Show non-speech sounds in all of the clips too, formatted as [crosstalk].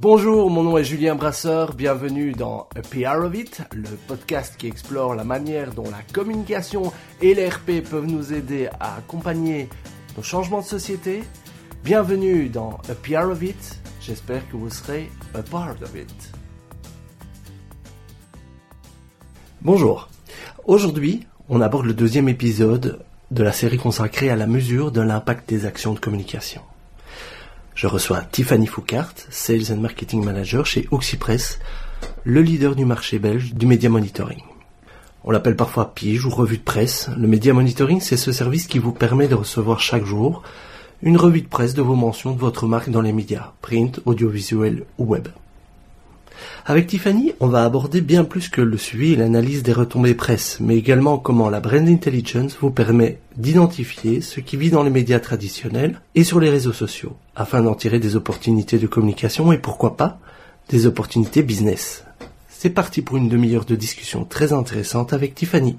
Bonjour, mon nom est Julien Brasseur, bienvenue dans A PR of It, le podcast qui explore la manière dont la communication et l'RP peuvent nous aider à accompagner nos changements de société. Bienvenue dans A PR of It, j'espère que vous serez a part of it. Bonjour, aujourd'hui on aborde le deuxième épisode de la série consacrée à la mesure de l'impact des actions de communication. Je reçois Tiffany Foucart, Sales and Marketing Manager chez Oxypress, le leader du marché belge du média monitoring. On l'appelle parfois pige ou revue de presse. Le média monitoring, c'est ce service qui vous permet de recevoir chaque jour une revue de presse de vos mentions de votre marque dans les médias, print, audiovisuel ou web. Avec Tiffany, on va aborder bien plus que le suivi et l'analyse des retombées presse, mais également comment la brand intelligence vous permet d'identifier ce qui vit dans les médias traditionnels et sur les réseaux sociaux, afin d'en tirer des opportunités de communication et pourquoi pas des opportunités business. C'est parti pour une demi-heure de discussion très intéressante avec Tiffany.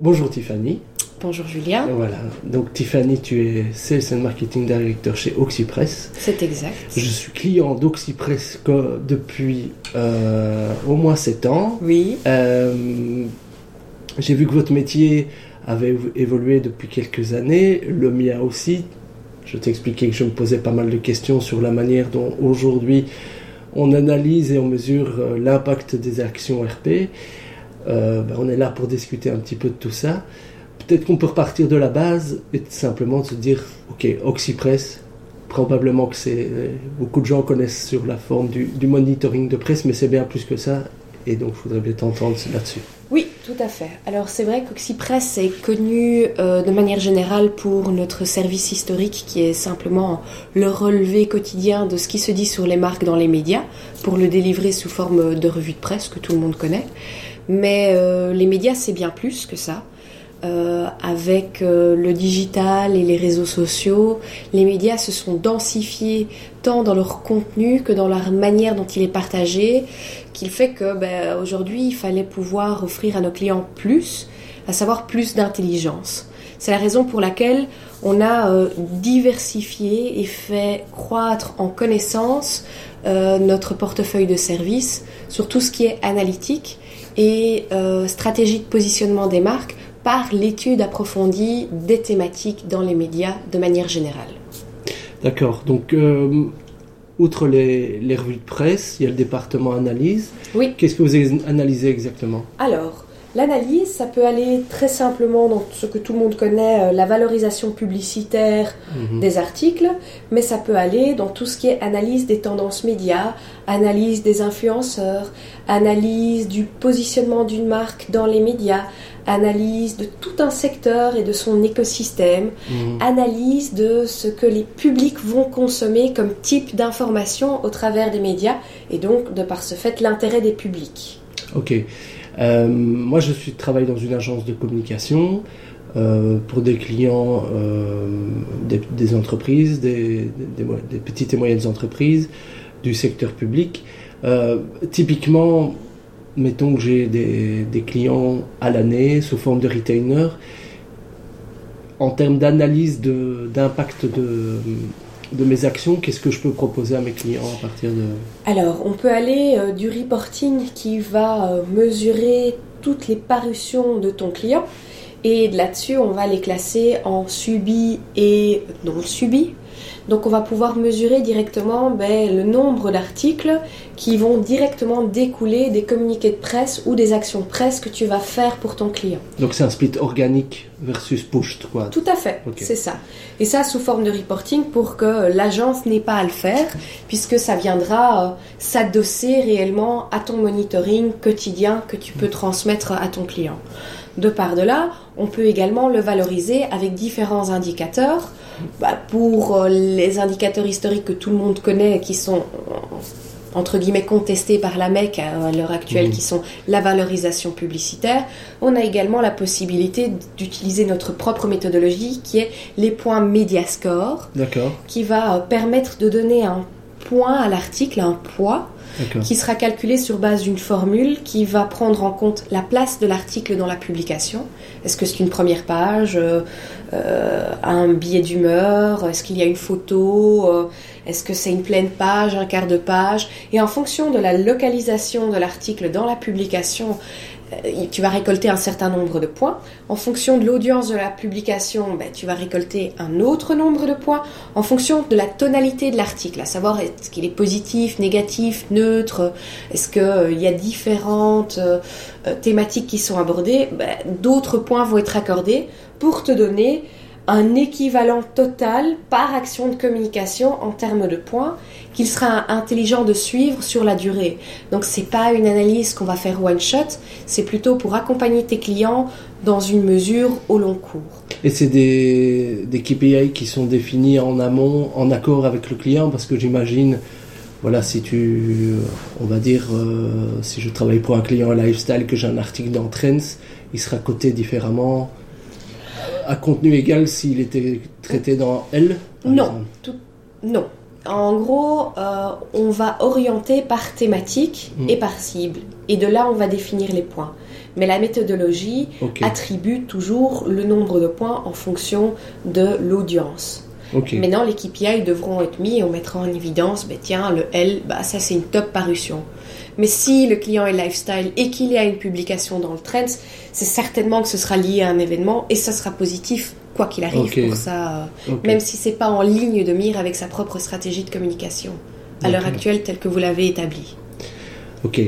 Bonjour Tiffany. Bonjour Julien. Voilà, donc Tiffany, tu es Sales and Marketing Director chez Oxypress. C'est exact. Je suis client d'Oxypress depuis euh, au moins 7 ans. Oui. Euh, J'ai vu que votre métier avait évolué depuis quelques années, le mien aussi. Je t'expliquais que je me posais pas mal de questions sur la manière dont aujourd'hui on analyse et on mesure euh, l'impact des actions RP. Euh, ben on est là pour discuter un petit peu de tout ça peut-être qu'on peut repartir de la base et simplement se dire, ok, Oxypress, probablement que c'est beaucoup de gens connaissent sur la forme du, monitoring de presse, mais c'est bien plus que ça. Et donc, je voudrais bien t'entendre là-dessus. Oui, tout à fait. Alors, c'est vrai qu'Oxypress est connu euh, de manière générale pour notre service historique qui est simplement le relevé quotidien de ce qui se dit sur les marques dans les médias pour le délivrer sous forme de revue de presse que tout le monde connaît. Mais euh, les médias, c'est bien plus que ça. Euh, avec euh, le digital et les réseaux sociaux, les médias se sont densifiés tant dans leur contenu que dans la manière dont il est partagé, qu'il fait que ben, aujourd'hui il fallait pouvoir offrir à nos clients plus, à savoir plus d'intelligence. C'est la raison pour laquelle on a euh, diversifié et fait croître en connaissance notre portefeuille de services sur tout ce qui est analytique et stratégie de positionnement des marques par l'étude approfondie des thématiques dans les médias de manière générale. D'accord. Donc, euh, outre les, les, revues de presse, il y a le département analyse. Oui. Qu'est-ce que vous analysé exactement? Alors, L'analyse, ça peut aller très simplement dans ce que tout le monde connaît, euh, la valorisation publicitaire mhm. des articles, mais ça peut aller dans tout ce qui est analyse des tendances médias, analyse des influenceurs, analyse du positionnement d'une marque dans les médias, analyse de tout un secteur et de son écosystème, mhm. analyse de ce que les publics vont consommer comme type d'information au travers des médias, et donc de par ce fait l'intérêt des publics. Ok. Euh, moi, je travaille dans une agence de communication euh, pour des clients, euh, des, entreprises, des, petites et moyennes entreprises, du secteur public. typiquement, mettons que j'ai des, clients à l'année sous forme de retainer. En termes d'analyse d'impact de, de mes actions, qu'est-ce que je peux proposer à mes clients à partir de... Alors, on peut aller euh, du reporting qui va euh, mesurer toutes les parutions de ton client. Et là-dessus, on va les classer en subi et non subi. Donc on va pouvoir mesurer directement ben, le nombre d'articles qui vont directement découler des communiqués de presse ou des actions presse que tu vas faire pour ton client. Donc c'est un split organique versus pushed quoi. Tout à fait, c'est ça. Et ça sous forme de reporting pour que l'agence n'ait pas à le faire puisque ça viendra euh, s'adosser réellement à ton monitoring quotidien que tu peux transmettre à ton client. De par de là, on peut également le valoriser avec différents indicateurs. Bah, pour euh, les indicateurs historiques que tout le monde connaît, qui sont entre guillemets contestés par la MEC à l'heure actuelle, mmh. qui sont la valorisation publicitaire, on a également la possibilité d'utiliser notre propre méthodologie qui est les points Mediascore, qui va euh, permettre de donner un point à l'article, un poids, qui sera calculé sur base d'une formule qui va prendre en compte la place de l'article dans la publication. Est-ce que c'est une première page, euh, euh, un billet d'humeur, est-ce qu'il y a une photo, euh, est-ce que c'est une pleine page, un quart de page? Et en fonction de la localisation de l'article dans la publication, tu vas récolter un certain nombre de points. En fonction de l'audience de la publication, ben, tu vas récolter un autre nombre de points. En fonction de la tonalité de l'article, à savoir est-ce qu'il est positif, négatif, neutre, est-ce qu'il euh, y a différentes euh, thématiques qui sont abordées, ben, d'autres points vont être accordés pour te donner un équivalent total par action de communication en termes de points qu'il sera intelligent de suivre sur la durée. Donc c'est pas une analyse qu'on va faire one shot, c'est plutôt pour accompagner tes clients dans une mesure au long cours. Et c'est des, KPI qui sont définis en amont, en accord avec le client, parce que j'imagine, voilà, si tu, on va dire, euh, si je travaille pour un client lifestyle, que j'ai un article dans Trends, il sera coté différemment à contenu égal s'il était traité dans L Non, non. En gros, euh, on va orienter par thématique hmm. et par cible. Et de là, on va définir les points. Mais la méthodologie attribue toujours le nombre de points en fonction de l'audience. Maintenant, les KPI devront être mis et on mettra en évidence, ben, tiens, le L, bah, ça c'est une top parution. Mais si le client est lifestyle et qu'il y a une publication dans le Trends, c'est certainement que ce sera lié à un événement et ça sera positif quoi qu'il arrive pour ça, même si c'est pas en ligne de mire avec sa propre stratégie de communication à l'heure actuelle telle que vous l'avez établie. Ok.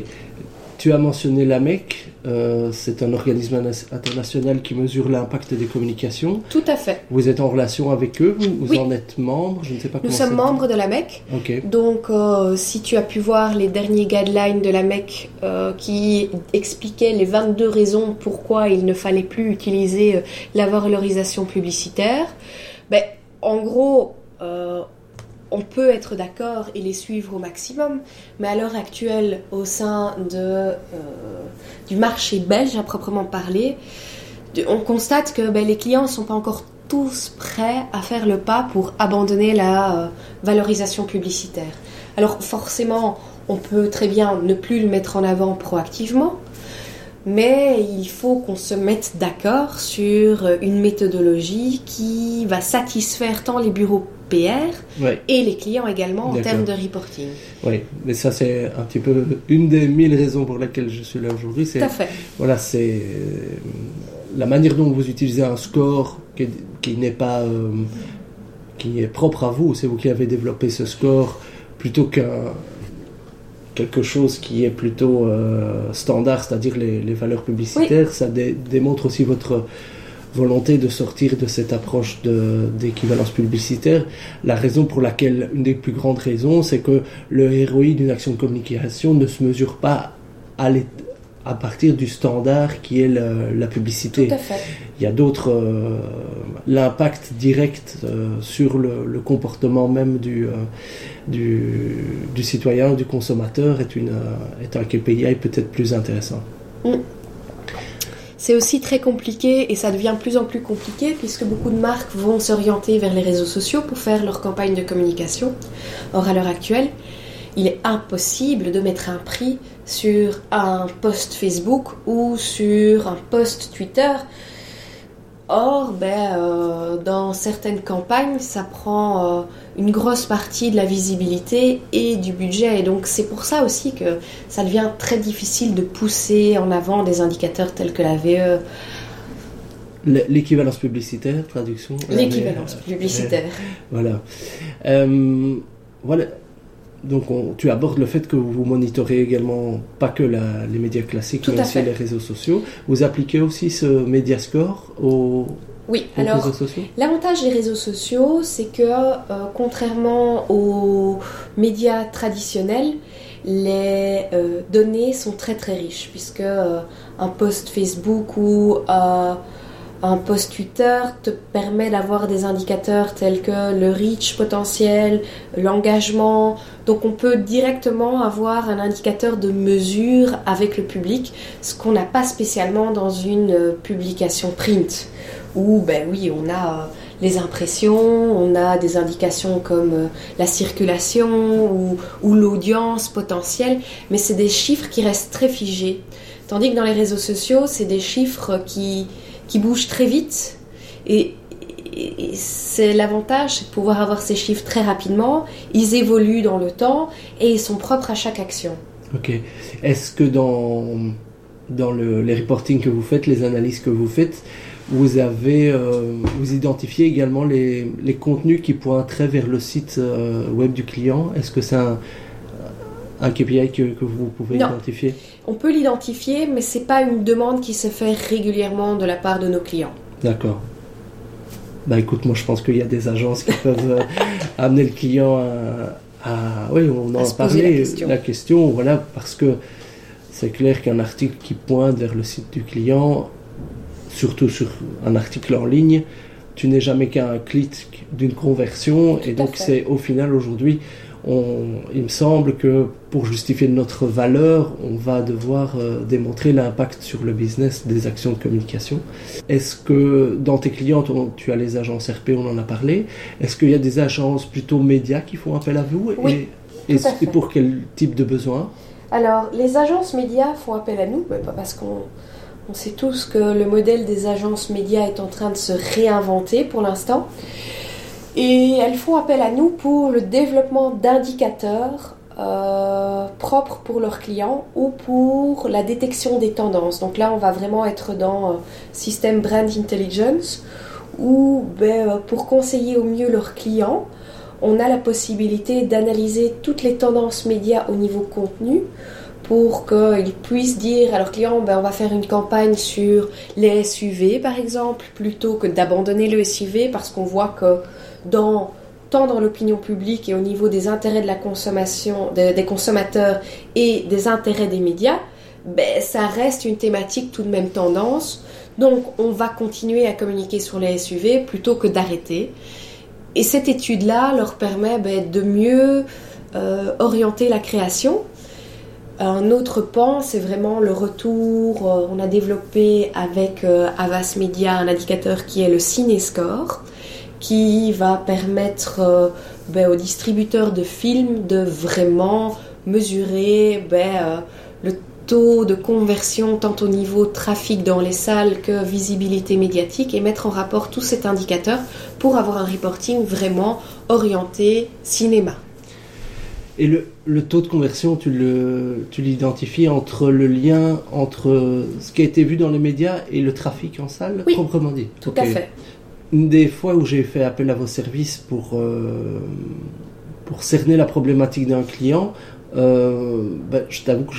Tu as mentionné l'AMEC, euh, c'est un organisme international qui mesure l'impact des communications. Tout à fait. Vous êtes en relation avec eux, vous, en êtes membre, je ne sais pas Nous sommes membres de l'AMEC. Ok. Donc, euh, si tu as pu voir les derniers guidelines de l'AMEC euh, qui expliquaient les 22 raisons pourquoi il ne fallait plus utiliser la valorisation publicitaire, ben, en gros, on peut être d'accord et les suivre au maximum, mais à l'heure actuelle, au sein euh, du marché belge à proprement parler, on constate que ben, les clients ne sont pas encore tous prêts à faire le pas pour abandonner la euh, valorisation publicitaire. Alors forcément, on peut très bien ne plus le mettre en avant proactivement, mais il faut qu'on se mette d'accord sur une méthodologie qui va satisfaire tant les bureaux PR et les clients également en termes de reporting. Oui, mais ça c'est un petit peu une des mille raisons pour lesquelles je suis là aujourd'hui. Tout à fait. Voilà, c'est euh, la manière dont vous utilisez un score qui, n'est pas euh, qui est propre à vous. C'est vous qui avez développé ce score plutôt qu'un quelque chose qui est plutôt euh, standard, c'est-à-dire les, valeurs publicitaires. Ça démontre aussi votre volonté de sortir de cette approche d'équivalence publicitaire. La raison pour laquelle, une des plus grandes raisons, c'est que le ROI d'une action de communication ne se mesure pas à, à partir du standard qui est la publicité. Tout à fait. Il y a d'autres. Euh, l'impact direct euh, sur le, comportement même du, euh, du, citoyen, du consommateur est, une, est un KPI peut-être plus intéressant. Mm. C'est aussi très compliqué et ça devient de plus en plus compliqué puisque beaucoup de marques vont s'orienter vers les réseaux sociaux pour faire leur campagne de communication. Or, à l'heure actuelle, il est impossible de mettre un prix sur un post Facebook ou sur un post Twitter Or, ben, euh, dans certaines campagnes, ça prend euh, une grosse partie de la visibilité et du budget. Et donc, c'est pour ça aussi que ça devient très difficile de pousser en avant des indicateurs tels que la VE. L'équivalence publicitaire, traduction L'équivalence publicitaire. voilà. Euh, voilà donc tu abordes le fait que vous monitorez également pas que les médias classiques, mais aussi les réseaux sociaux. Vous appliquez aussi ce Mediascore aux, oui, alors, L'avantage des réseaux sociaux, c'est que euh, contrairement aux médias traditionnels, les euh, données sont très très riches, puisque euh, un post Facebook ou un post Twitter te permet d'avoir des indicateurs tels que le reach potentiel, l'engagement. Donc on peut directement avoir un indicateur de mesure avec le public, ce qu'on n'a pas spécialement dans une publication print. Où ben oui, on a les impressions, on a des indications comme euh, la circulation ou, l'audience potentielle, mais c'est des chiffres qui restent très figés. Tandis que dans les réseaux sociaux, c'est des chiffres qui, qui bougent très vite et, c'est l'avantage, c'est de pouvoir avoir ces chiffres très rapidement. Ils évoluent dans le temps et ils sont propres à chaque action. Ok. Est-ce que dans, dans le, les reportings que vous faites, les analyses que vous faites, vous avez, euh, vous identifiez également les, les, contenus qui pointeraient vers le site euh, web du client Est-ce que c'est un, un KPI que, que vous pouvez Non. identifier? On peut l'identifier, mais c'est pas une demande qui se fait régulièrement de la part de nos clients. D'accord. Bah écoute, moi je pense qu'il y a des agences qui peuvent euh, [laughs] amener le client à, à- oui, on en À parlé, la question. la question, voilà, parce que c'est clair qu'un article qui pointe vers le site du client, surtout sur un article en ligne, tu n'es jamais qu'à un clic d'une conversion, et donc c'est au final aujourd'hui, on, il me semble que pour justifier notre valeur, on va devoir euh, démontrer l'impact sur le business des actions de communication. Est-ce que dans tes clients, tu as les agences RP, on en a parlé, est-ce qu'il y a des agences plutôt médias qui font appel à vous? Oui, et, et, tout à fait. et pour quel type de besoin? Alors, les agences médias font appel à nous, pas parce qu'on on sait tous que le modèle des agences médias est en train de se réinventer pour l'instant. Et elles font appel à nous pour le développement d'indicateurs euh, propres pour leurs clients ou pour la détection des tendances. Donc là, on va vraiment être dans euh, système brand intelligence où ben, euh, pour conseiller au mieux leurs clients, on a la possibilité d'analyser toutes les tendances médias au niveau contenu pour qu'ils puissent dire à leurs clients ben, on va faire une campagne sur les SUV par exemple plutôt que d'abandonner le SUV parce qu'on voit que dans tant dans l'opinion publique et au niveau des intérêts de la consommation de- des consommateurs et des intérêts des médias ben, ça reste une thématique tout de même tendance donc on va continuer à communiquer sur les SUV plutôt que d'arrêter et cette étude-là leur permet ben, de mieux euh, orienter la création. Un autre pan, c'est vraiment le retour. euh, on a développé avec euh, Avas Media un indicateur qui est le Cinescore, qui va permettre euh, ben, aux distributeurs de films de vraiment mesurer ben, le taux de conversion tant au niveau trafic dans les salles que visibilité médiatique et mettre en rapport tout cet indicateur pour avoir un reporting vraiment orienté cinéma. Et le, le taux de conversion, tu l'identifies entre le lien entre ce qui a été vu dans les médias et le trafic en salle, Oui, proprement dit. Tout à fait. Une des fois où j'ai fait appel à vos services pour, euh, pour cerner la problématique d'un client, euh, ben, je t'avoue que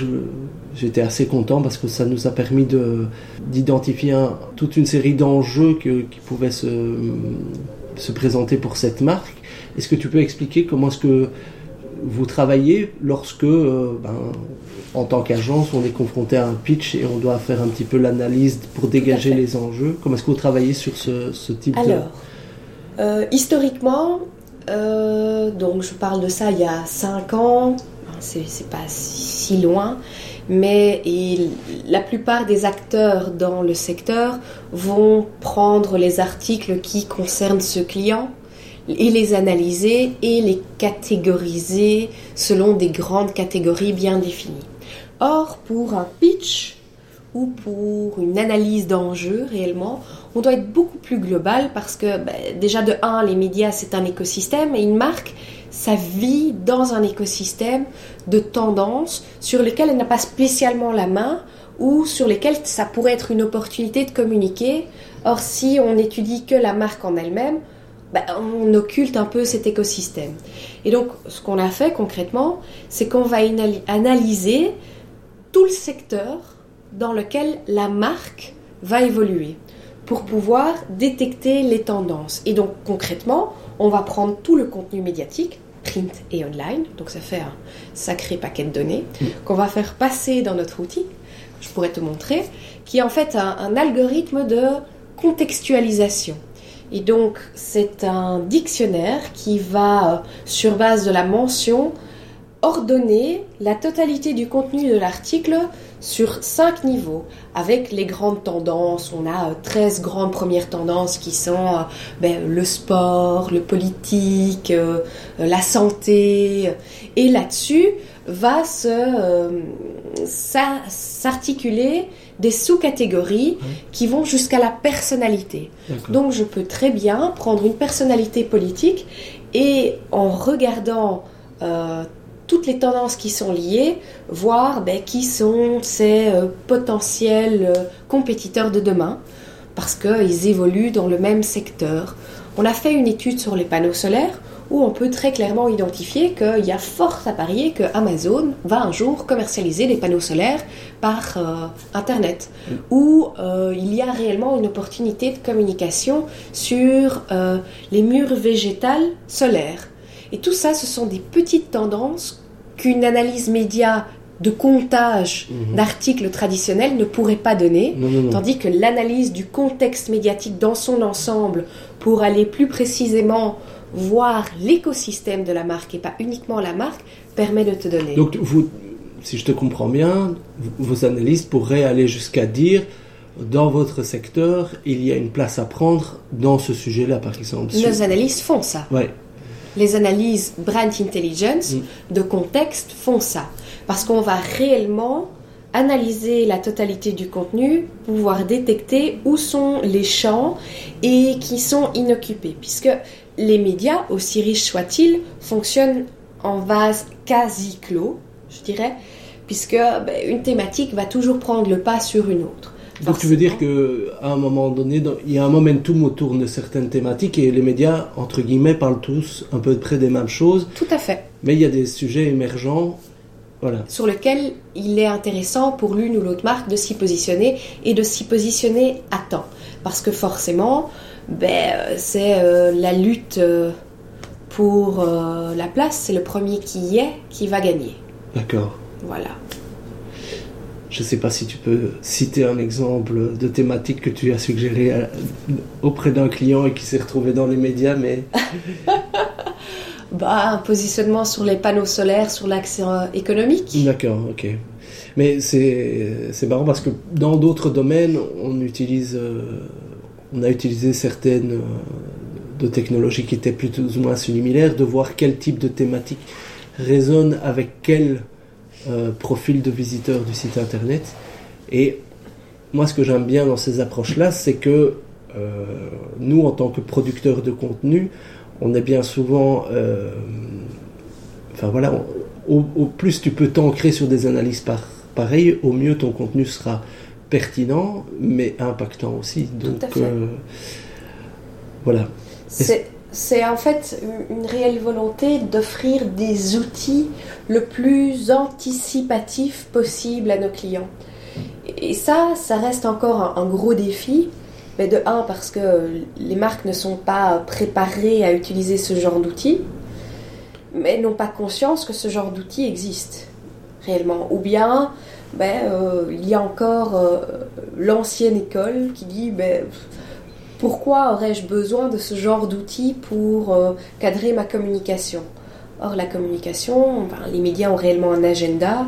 j'étais assez content parce que ça nous a permis de- d'identifier un- toute une série d'enjeux qui pouvaient se, se présenter pour cette marque. Est-ce que tu peux expliquer comment est-ce que vous travaillez lorsque, euh, ben, en tant qu'agence, on est confronté à un pitch et on doit faire un petit peu l'analyse pour dégager les enjeux. Comment est-ce que vous travaillez sur ce, ce type de... Alors, euh, historiquement, euh, donc je parle de ça il y a 5 ans, c'est pas si, loin, mais la plupart des acteurs dans le secteur vont prendre les articles qui concernent ce client et les analyser et les catégoriser selon des grandes catégories bien définies. Or, pour un pitch ou pour une analyse d'enjeux réellement, on doit être beaucoup plus global parce que ben, déjà de 1, les médias c'est un écosystème et une marque, ça vit dans un écosystème de tendances sur lesquelles elle n'a pas spécialement la main ou sur lesquelles ça pourrait être une opportunité de communiquer. Or, si on étudie que la marque en elle-même, ben, on occulte un peu cet écosystème. Et donc, ce qu'on a fait concrètement, c'est qu'on va analyser tout le secteur dans lequel la marque va évoluer pour pouvoir détecter les tendances. Et donc concrètement, on va prendre tout le contenu médiatique, print et online, donc ça fait un sacré paquet de données, qu'on va faire passer dans notre outil, je pourrais te montrer, qui est en fait un algorithme de contextualisation. Et donc c'est un dictionnaire qui va, euh, sur base de la mention, ordonner la totalité du contenu de l'article sur cinq niveaux, avec les grandes tendances. On a 13 grandes premières tendances qui sont ben, le sport, le politique, la santé. Et là-dessus va s'articuler des sous-catégories qui vont jusqu'à la personnalité. Donc je peux très bien prendre une personnalité politique et en regardant euh, toutes les tendances qui sont liées, voir ben, qui sont ces euh, potentiels euh, compétiteurs de demain, parce qu'ils évoluent dans le même secteur. On a fait une étude sur les panneaux solaires où on peut très clairement identifier qu'il y a fort à parier que Amazon va un jour commercialiser des panneaux solaires par euh, Internet, où euh, il y a réellement une opportunité de communication sur euh, les murs végétales solaires. Et tout ça, ce sont des petites tendances qu'une analyse média de comptage mm-hmm. d'articles traditionnels ne pourrait pas donner, tandis que l'analyse du contexte médiatique dans son ensemble pour aller plus précisément voir l'écosystème de la marque et pas uniquement la marque permet de te donner. Donc, vous, si je te comprends bien, vos analystes pourraient aller jusqu'à dire dans votre secteur, il y a une place à prendre dans ce sujet-là, par exemple. Nos analystes font ça. Ouais. Les analyses brand intelligence mm. de contexte font ça. Parce qu'on va réellement analyser la totalité du contenu, pouvoir détecter où sont les champs et qui sont inoccupés. Puisque les médias, aussi riches soient-ils, fonctionnent en vase quasi clos, je dirais, puisque ben, une thématique va toujours prendre le pas sur une autre. Donc tu veux dire qu'à un moment donné, il y a un momentum autour de certaines thématiques et les médias, entre guillemets, parlent tous un peu près des mêmes choses. Tout à fait. Mais il y a des sujets émergents voilà. sur lesquels il est intéressant pour l'une ou l'autre marque de s'y positionner et de s'y positionner à temps. Parce que forcément, ben, euh, c'est euh, la lutte euh, pour la place, c'est le premier qui y est qui va gagner. D'accord. Voilà. Je ne sais pas si tu peux citer un exemple de thématique que tu as suggéré auprès d'un client et qui s'est retrouvé dans les médias, mais... [laughs] bah, un positionnement sur les panneaux solaires, sur l'accès économique. D'accord, ok. Mais c'est marrant parce que dans d'autres domaines, on utilise on a utilisé certaines euh, technologies qui étaient plus ou moins similaires, de voir quel type de thématique résonne avec quel euh, profil de visiteur du site internet. Et moi, ce que j'aime bien dans ces approches-là, c'est que euh, nous, en tant que producteurs de contenu, on est bien souvent. enfin voilà, au, plus tu peux t'ancrer sur des analyses par, pareilles, au mieux ton contenu sera pertinent, mais impactant aussi. Donc, euh, voilà. C'est en fait une réelle volonté d'offrir des outils le plus anticipatif possible à nos clients. Et ça, ça reste encore un, gros défi. Mais de un, parce que les marques ne sont pas préparées à utiliser ce genre d'outils, mais n'ont pas conscience que ce genre d'outils existe réellement. Ou bien ben, euh, il y a encore euh, l'ancienne école qui dit ben, pourquoi aurais-je besoin de ce genre d'outils pour euh, cadrer ma communication? Or, la communication, les médias ont réellement un agenda.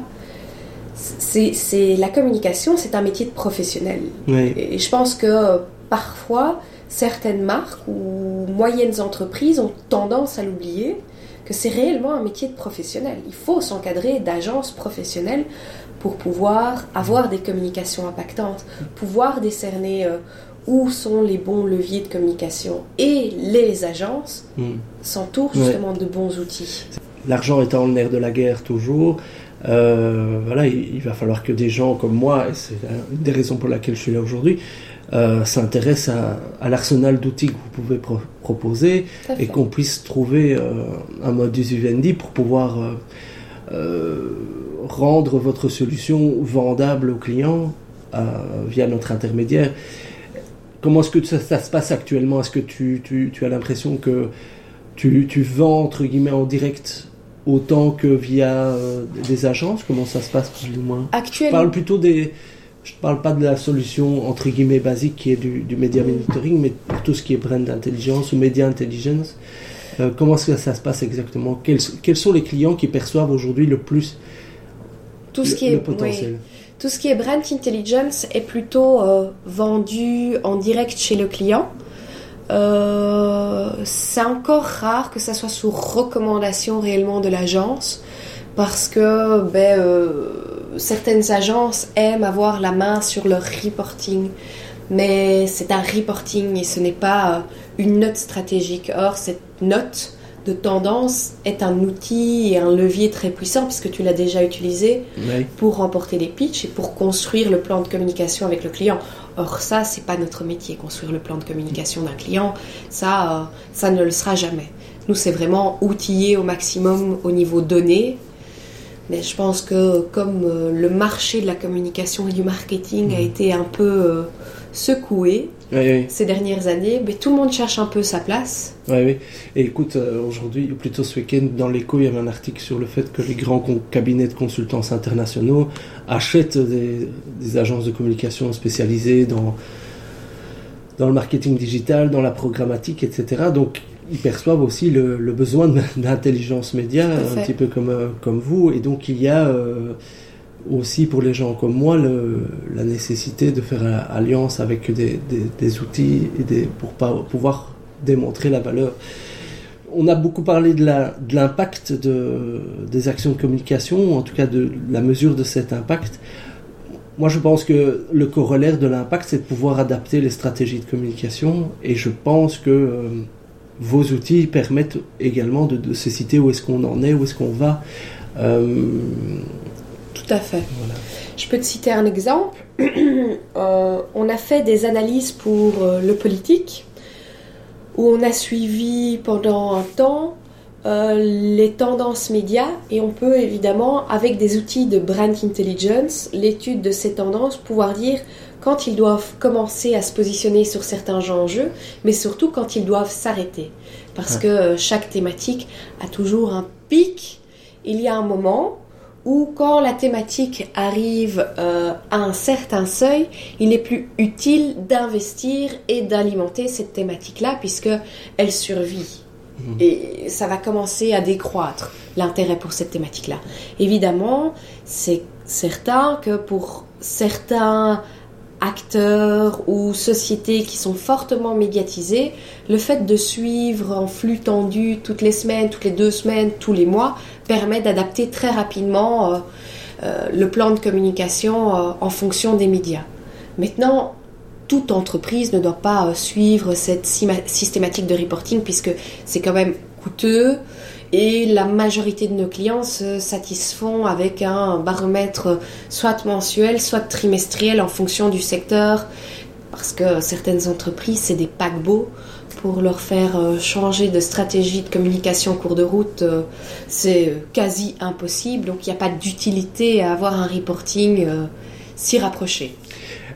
C'est la communication, c'est un métier de professionnel. Et je pense que parfois, certaines marques ou moyennes entreprises ont tendance à l'oublier que c'est réellement un métier de professionnel. Il faut s'encadrer d'agences professionnelles pour pouvoir avoir des communications impactantes, pouvoir décerner euh, où sont les bons leviers de communication. Et les agences hmm. s'entourent justement de bons outils. L'argent étant le nerf de la guerre toujours, euh, voilà, il, va falloir que des gens comme moi, et c'est une des raisons pour laquelle je suis là aujourd'hui, euh, s'intéressent à, l'arsenal d'outils que vous pouvez proposer et qu'on puisse trouver un modus vivendi pour pouvoir rendre votre solution vendable aux clients euh, via notre intermédiaire. Comment est-ce que ça, se passe actuellement? Est-ce que tu, tu, as l'impression que tu, tu, vends entre guillemets en direct autant que via euh, des agences? Comment ça se passe plus ou moins? Actuellement. Je parle plutôt des. Je ne parle pas de la solution entre guillemets basique qui est du, du media monitoring, mais pour tout ce qui est brand intelligence ou media intelligence. Euh, comment est-ce que ça se passe exactement? Quels, quels, sont les clients qui perçoivent aujourd'hui le plus tout ce qui est potentiel. Tout ce qui est brand intelligence est plutôt euh, vendu en direct chez le client. Euh, c'est encore rare que ça soit sous recommandation réellement de l'agence parce que ben, euh, certaines agences aiment avoir la main sur leur reporting. Mais c'est un reporting et ce n'est pas une note stratégique. Or, cette note de tendance est un outil et un levier très puissant puisque tu l'as déjà utilisé pour remporter les pitchs et pour construire le plan de communication avec le client. Or ça, c'est pas notre métier, construire le plan de communication d'un client. Ça, euh, ça ne le sera jamais. Nous, c'est vraiment outiller au maximum au niveau données. Mais je pense que comme euh, le marché de la communication et du marketing a mmh. été un peu euh, secoué, ces dernières années, mais tout le monde cherche un peu sa place. Oui, oui. Et écoute, euh, aujourd'hui, plutôt ce week-end, dans l'écho, il y avait un article sur le fait que les grands cabinets de consultance internationaux achètent des, agences de communication spécialisées dans, dans le marketing digital, dans la programmatique, etc. Donc, ils perçoivent aussi le, besoin d'intelligence média, un petit peu comme, euh, comme vous. Et donc, il y a... Euh, aussi pour les gens comme moi la nécessité de faire alliance avec des, outils et des, pour pouvoir démontrer la valeur. On a beaucoup parlé de l'impact de, des actions de communication, en tout cas de la mesure de cet impact. Moi, je pense que le corollaire de l'impact, c'est de pouvoir adapter les stratégies de communication. Et je pense que euh, vos outils permettent également de, se citer où est-ce qu'on en est, où est-ce qu'on va. Euh, tout à fait. Je peux te citer un exemple. [clears throat] Euh, on a fait des analyses pour euh, le politique, où on a suivi pendant un temps euh, les tendances médias et on peut évidemment, avec des outils de brand intelligence, l'étude de ces tendances, pouvoir dire quand ils doivent commencer à se positionner sur certains enjeux, mais surtout quand ils doivent s'arrêter. Parce que chaque thématique a toujours un pic. Il y a un moment ou quand la thématique arrive euh, à un certain seuil, il est plus utile d'investir et d'alimenter cette thématique-là puisque elle survit. Mhm. Et ça va commencer à décroître l'intérêt pour cette thématique-là. Évidemment, c'est certain que pour certains acteurs ou sociétés qui sont fortement médiatisés, le fait de suivre en flux tendu toutes les semaines, toutes les deux semaines, tous les mois, permet d'adapter très rapidement euh, euh, le plan de communication euh, en fonction des médias. Maintenant, toute entreprise ne doit pas suivre cette systématique de reporting puisque c'est quand même coûteux, et la majorité de nos clients se satisfont avec un baromètre soit mensuel, soit trimestriel en fonction du secteur, parce que certaines entreprises, c'est des paquebots. Pour leur faire euh, changer de stratégie de communication en cours de route, euh, c'est quasi impossible. Donc il n'y a pas d'utilité à avoir un reporting euh, si rapproché.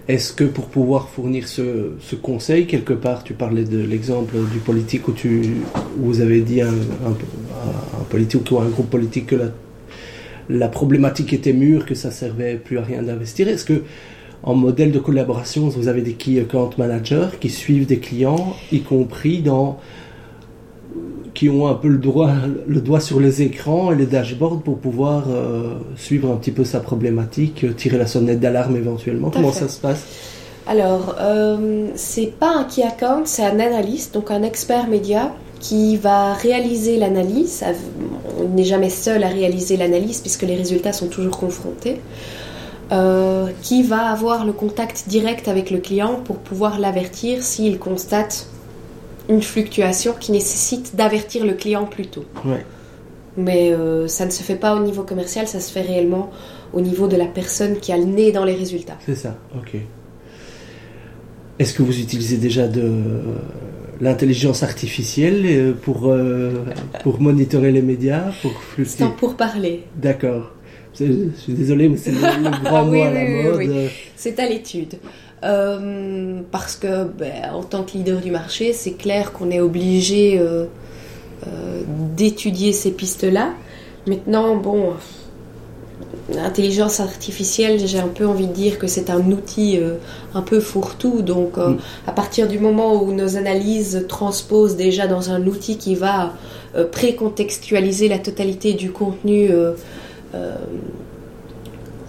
Est-ce que pour pouvoir fournir ce, conseil, quelque part, tu parlais de l'exemple du politique où, tu, vous avez dit à un, politique ou un groupe politique que la, problématique était mûre, que ça servait plus à rien d'investir. Est-ce que en modèle de collaboration, vous avez des key account managers qui suivent des clients, y compris dans qui ont un peu le, droit, le doigt sur les écrans et les dashboards pour pouvoir euh, suivre un petit peu sa problématique, euh, tirer la sonnette d'alarme éventuellement. Comment ça se passe? Alors, euh, c'est pas un key account, c'est un analyste, donc un expert média qui va réaliser l'analyse. On n'est jamais seul à réaliser l'analyse puisque les résultats sont toujours confrontés. Euh, qui va avoir le contact direct avec le client pour pouvoir l'avertir s'il constate une fluctuation qui nécessite d'avertir le client plus tôt. Mais euh, ça ne se fait pas au niveau commercial, ça se fait réellement au niveau de la personne qui a le nez dans les résultats. C'est ça, ok. Est-ce que vous utilisez déjà de l'intelligence artificielle euh, pour, euh, pour monitorer les médias pour C'est pour parler. D'accord. Je suis désolé, mais c'est le, grand mot à la mode. C'est à l'étude. Euh, parce que ben, en tant que leader du marché, c'est clair qu'on est obligé euh, euh, d'étudier ces pistes-là. Maintenant, bon, l'intelligence artificielle, j'ai un peu envie de dire que c'est un outil un peu fourre-tout. Donc, mm. à partir du moment où nos analyses transposent déjà dans un outil qui va précontextualiser la totalité du contenu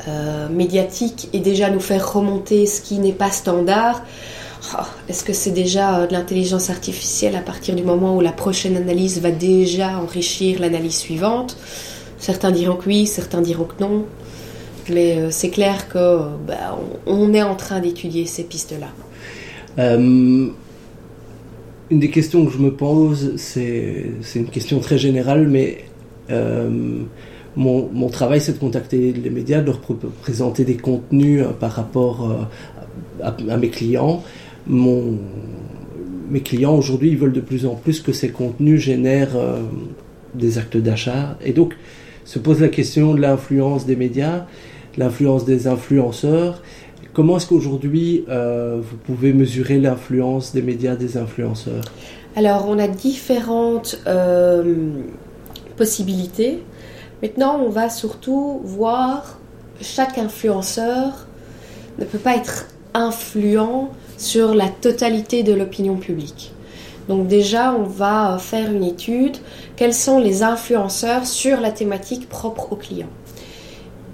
euh, médiatique et déjà nous faire remonter ce qui n'est pas standard. Oh, est-ce que c'est déjà euh, de l'intelligence artificielle à partir du moment où la prochaine analyse va déjà enrichir l'analyse suivante? Certains diront que oui, certains diront que non. Mais euh, c'est clair que bah, on, est en train d'étudier ces pistes-là. une des questions que je me pose, c'est une question très générale, mais mon, travail, c'est de contacter les médias, de leur présenter des contenus par rapport à, mes clients mes clients aujourd'hui, ils veulent de plus en plus que ces contenus génèrent euh, des actes d'achat. Et donc, se pose la question de l'influence des médias, l'influence des influenceurs. Comment est-ce qu'aujourd'hui, euh, vous pouvez mesurer l'influence des médias, des influenceurs? Alors, on a différentes euh, possibilités. Maintenant, on va surtout voir chaque influenceur ne peut pas être influent sur la totalité de l'opinion publique. Donc déjà, on va faire une étude, quels sont les influenceurs sur la thématique propre aux clients?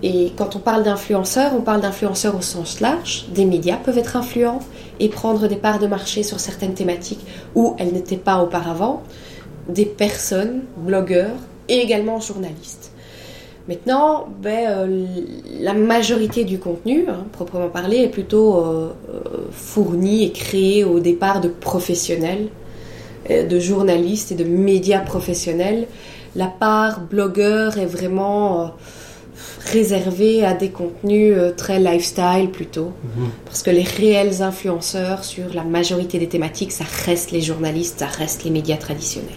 Et quand on parle d'influenceurs, on parle d'influenceurs au sens large. Des médias peuvent être influents et prendre des parts de marché sur certaines thématiques où elles n'étaient pas auparavant. Des personnes, blogueurs et également journalistes. Maintenant, ben, euh, la majorité du contenu, hein, proprement parlé, est plutôt euh, euh, fourni et créé au départ de professionnels, de journalistes et de médias professionnels. La part blogueur est vraiment réservée à des contenus très lifestyle plutôt. Mhm. Parce que les réels influenceurs sur la majorité des thématiques, ça reste les journalistes, ça reste les médias traditionnels.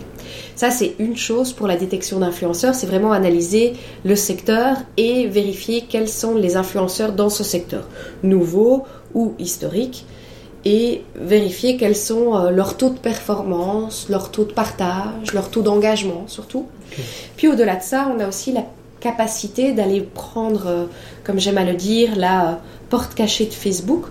Ça, c'est une chose pour la détection d'influenceurs, c'est vraiment analyser le secteur et vérifier quels sont les influenceurs dans ce secteur, nouveaux ou historiques, et vérifier quels sont euh, leurs taux de performance, leurs taux de partage, leurs taux d'engagement surtout. Puis au-delà de ça, on a aussi la capacité d'aller prendre, euh, comme j'aime à le dire, la euh, porte cachée de Facebook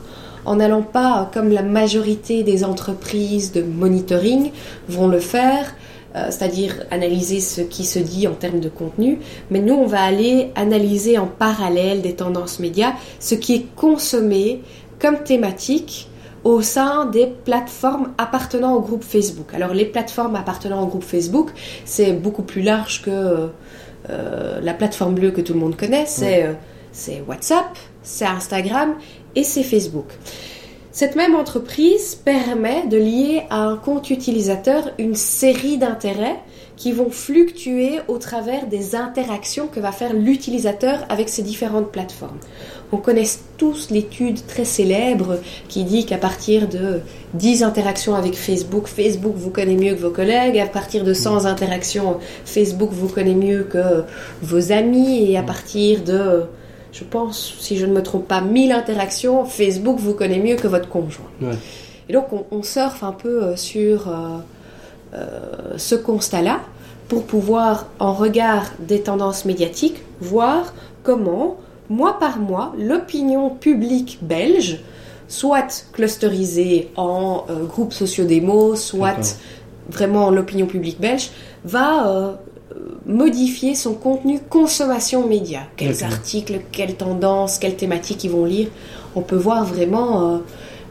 en n'allant pas, comme la majorité des entreprises de monitoring vont le faire, euh, c'est-à-dire analyser ce qui se dit en termes de contenu, mais nous, on va aller analyser en parallèle des tendances médias ce qui est consommé comme thématique au sein des plateformes appartenant au groupe Facebook. Alors les plateformes appartenant au groupe Facebook, c'est beaucoup plus large que euh, la plateforme bleue que tout le monde connaît, c'est euh, WhatsApp, c'est Instagram et c'est Facebook. Cette même entreprise permet de lier à un compte utilisateur une série d'intérêts qui vont fluctuer au travers des interactions que va faire l'utilisateur avec ces différentes plateformes. On connaît tous l'étude très célèbre qui dit qu'à partir de 10 interactions avec Facebook, Facebook vous connaît mieux que vos collègues, à partir de 100 interactions, Facebook vous connaît mieux que vos amis, et à partir de je pense, si je ne me trompe pas, 1000 interactions, Facebook vous connaît mieux que votre conjoint. Et donc on, surfe un peu euh, sur euh, euh, ce constat-là pour pouvoir, en regard des tendances médiatiques, voir comment, mois par mois, l'opinion publique belge, soit clusterisée en groupes sociodémos, soit vraiment l'opinion publique belge, va modifier son contenu consommation média. Quels articles, quelles tendances, quelles thématiques ils vont lire. On peut voir vraiment euh,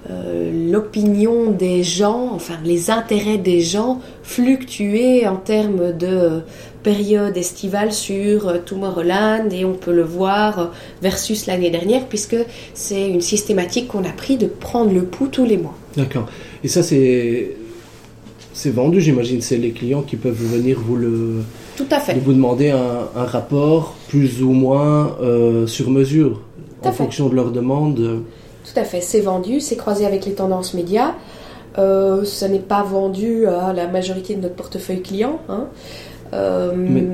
euh, l'opinion des gens, enfin les intérêts des gens fluctuer en termes de période estivale sur euh, Tomorrowland et on peut le voir versus l'année dernière puisque c'est une systématique qu'on a pris de prendre le pouls tous les mois. D'accord. Et ça c'est c'est vendu, j'imagine. C'est les clients qui peuvent venir vous le. Tout à fait. vous demander un, rapport plus ou moins euh, sur mesure, en fonction de leur demande. Tout à fait. C'est vendu, c'est croisé avec les tendances médias. Euh, ça n'est pas vendu à la majorité de notre portefeuille client. Hein. Euh, Mais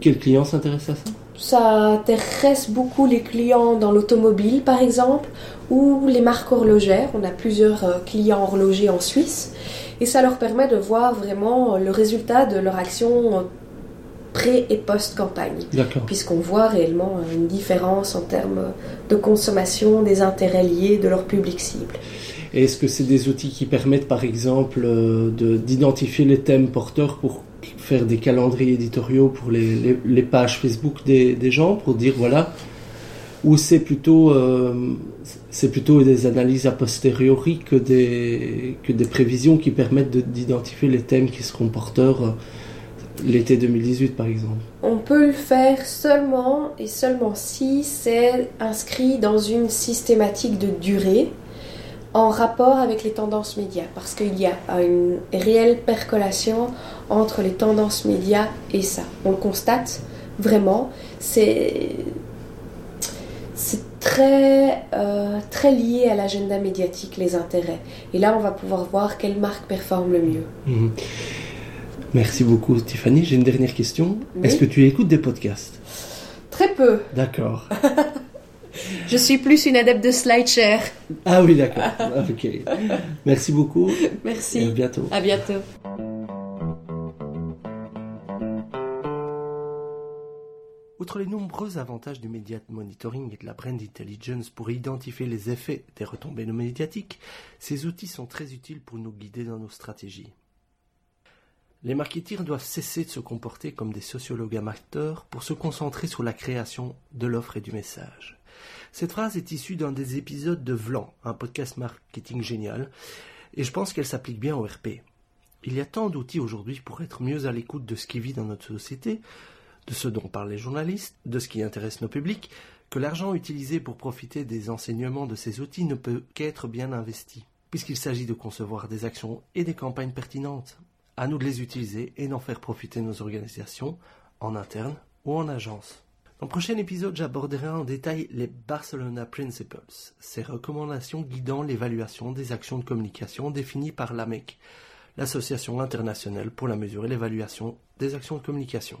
quel client s'intéresse à ça? Ça intéresse beaucoup les clients dans l'automobile, par exemple, ou les marques horlogères. On a plusieurs clients horlogers en Suisse et ça leur permet de voir vraiment le résultat de leur action pré- et post-campagne. Puisqu'on voit réellement une différence en termes de consommation, des intérêts liés de leur public cible. Est-ce que c'est des outils qui permettent par exemple euh, d'identifier les thèmes porteurs pour faire des calendriers éditoriaux pour les, les, pages Facebook des, des, gens, pour dire voilà, ou c'est plutôt, euh, c'est plutôt des analyses a posteriori que des, que des prévisions qui permettent d'identifier les thèmes qui seront porteurs euh, l'été 2018 par exemple. On peut le faire seulement et seulement si c'est inscrit dans une systématique de durée en rapport avec les tendances médias, parce qu'il y a une réelle percolation entre les tendances médias et ça. On le constate vraiment, c'est très, euh, très lié à l'agenda médiatique, les intérêts. Et là, on va pouvoir voir quelle marque performe le mieux. Mhm. Merci beaucoup, Tiffany. J'ai une dernière question. Est-ce que tu écoutes des podcasts? Très peu. D'accord. [laughs] Je suis plus une adepte de SlideShare. Ah oui, d'accord. ok. Merci beaucoup. [laughs] Merci. Et à bientôt. À bientôt. Outre les nombreux avantages du media monitoring et de la brand intelligence pour identifier les effets des retombées médiatiques, ces outils sont très utiles pour nous guider dans nos stratégies. Les marketeurs doivent cesser de se comporter comme des sociologues amateurs pour se concentrer sur la création de l'offre et du message. Cette phrase est issue d'un des épisodes de Vlan, un podcast marketing génial, et je pense qu'elle s'applique bien au RP. Il y a tant d'outils aujourd'hui pour être mieux à l'écoute de ce qui vit dans notre société, de ce dont parlent les journalistes, de ce qui intéresse nos publics, que l'argent utilisé pour profiter des enseignements de ces outils ne peut qu'être bien investi, puisqu'il s'agit de concevoir des actions et des campagnes pertinentes. À nous de les utiliser et d'en faire profiter nos organisations, en interne ou en agence. Dans le prochain épisode, j'aborderai en détail les Barcelona Principles, ces recommandations guidant l'évaluation des actions de communication définies par l'AMEC, l'Association internationale pour la mesure et l'évaluation des actions de communication.